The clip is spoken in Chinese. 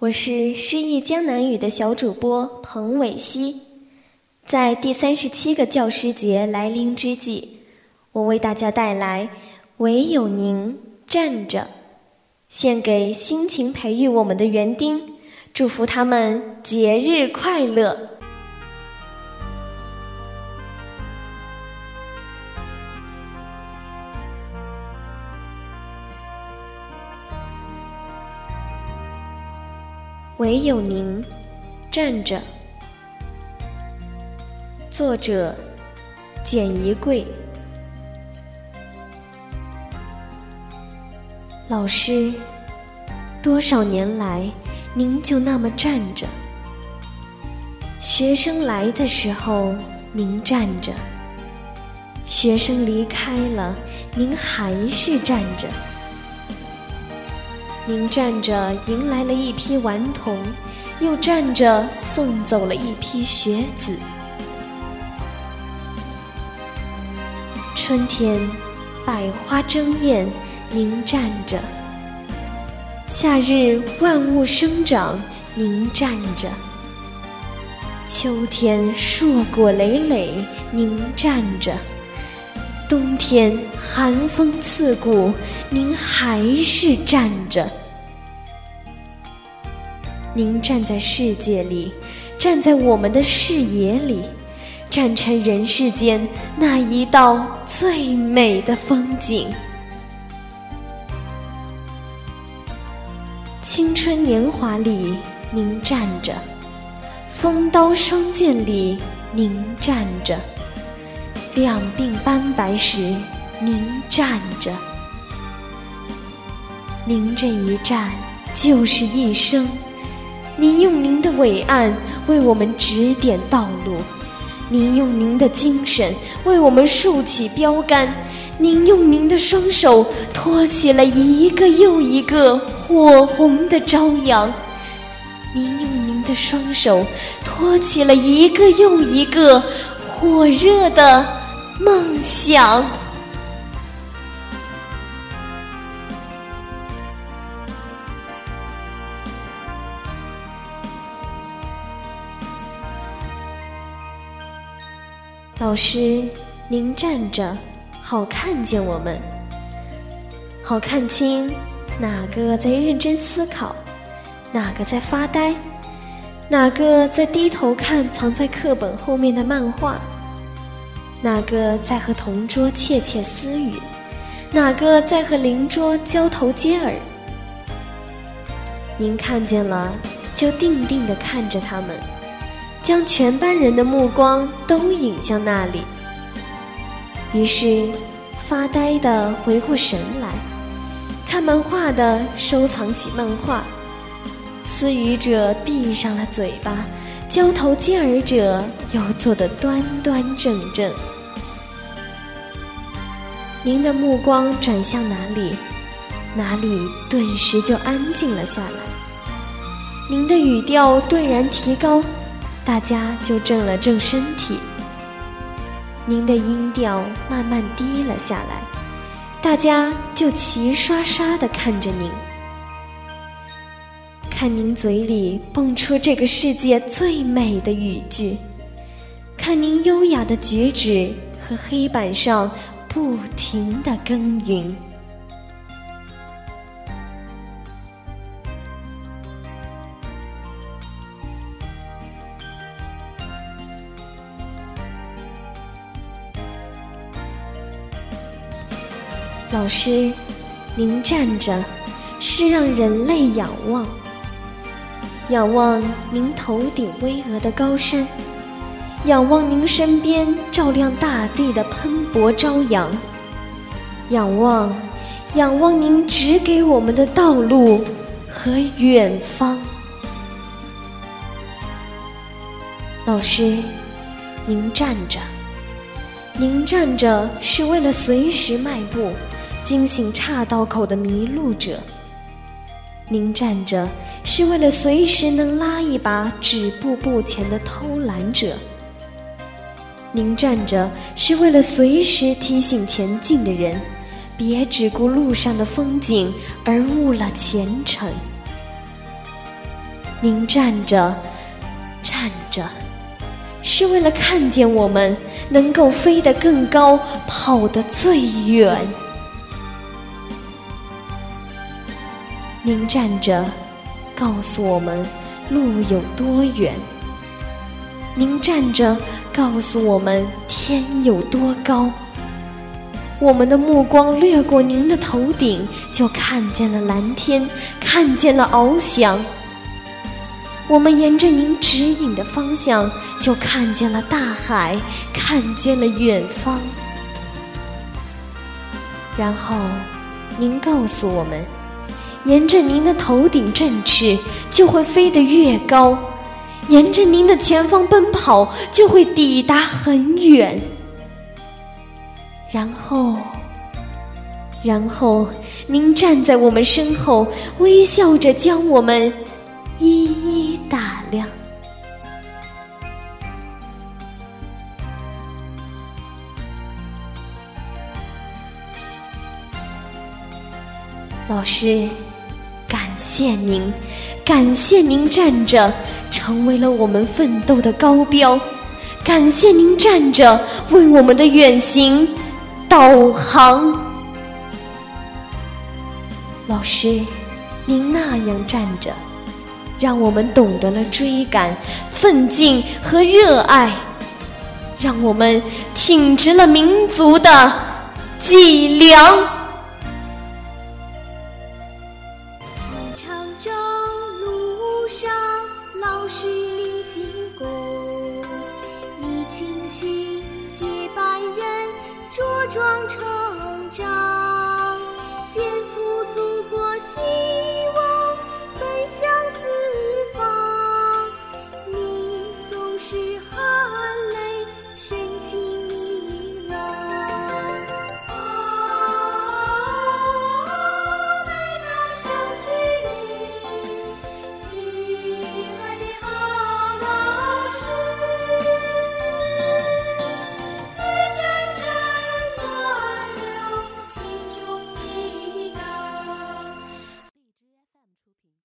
我是诗意江南语的小主播彭伟熙。在第三十七个教师节来临之际，我为大家带来《唯有您站着》，献给辛勤培育我们的园丁，祝福他们节日快乐。唯有您站着。作者：简一贵。老师，多少年来您就那么站着？学生来的时候您站着，学生离开了您还是站着。您站着迎来了一批顽童，又站着送走了一批学子。春天，百花争艳，您站着；夏日，万物生长，您站着；秋天，硕果累累，您站着；冬天，寒风刺骨，您还是站着。您站在世界里，站在我们的视野里，站成人世间那一道最美的风景。青春年华里，您站着；风刀霜剑里，您站着；两鬓斑白时，您站着。您这一站，就是一生。您用您的伟岸为我们指点道路，您用您的精神为我们竖起标杆，您用您的双手托起了一个又一个火红的朝阳，您用您的双手托起了一个又一个火热的梦想。老师，您站着，好看见我们，好看清哪个在认真思考，哪个在发呆，哪个在低头看藏在课本后面的漫画，哪个在和同桌窃窃私语，哪个在和邻桌交头接耳。您看见了，就定定地看着他们。将全班人的目光都引向那里。于是，发呆的回过神来，看漫画的收藏起漫画，私语者闭上了嘴巴，交头接耳者又坐得端端正正。您的目光转向哪里，哪里顿时就安静了下来。您的语调顿然提高。大家就正了正身体，您的音调慢慢低了下来，大家就齐刷刷地看着您，看您嘴里蹦出这个世界最美的语句，看您优雅的举止和黑板上不停的耕耘。老师，您站着，是让人类仰望，仰望您头顶巍峨的高山，仰望您身边照亮大地的喷薄朝阳，仰望，仰望您指给我们的道路和远方。老师，您站着，您站着是为了随时迈步，惊醒岔道口的迷路者；您站着是为了随时能拉一把止步不前的偷懒者；您站着是为了随时提醒前进的人，别只顾路上的风景而误了前程。您站着，站着，是为了看见我们能够飞得更高，跑得最远。您站着，告诉我们路有多远；您站着，告诉我们天有多高。我们的目光掠过您的头顶，就看见了蓝天，看见了翱翔。我们沿着您指引的方向，就看见了大海，看见了远方。然后，您告诉我们，沿着您的头顶振翅，就会飞得越高；沿着您的前方奔跑，就会抵达很远。然后，然后，您站在我们身后，微笑着将我们。一一打量，老师，谢您，感谢您站着，成为了我们奋斗的高标；感谢您站着，为我们的远行导航。老师，您那样站着。让我们懂得了追赶、奋进和热爱，让我们挺直了民族的脊梁。是。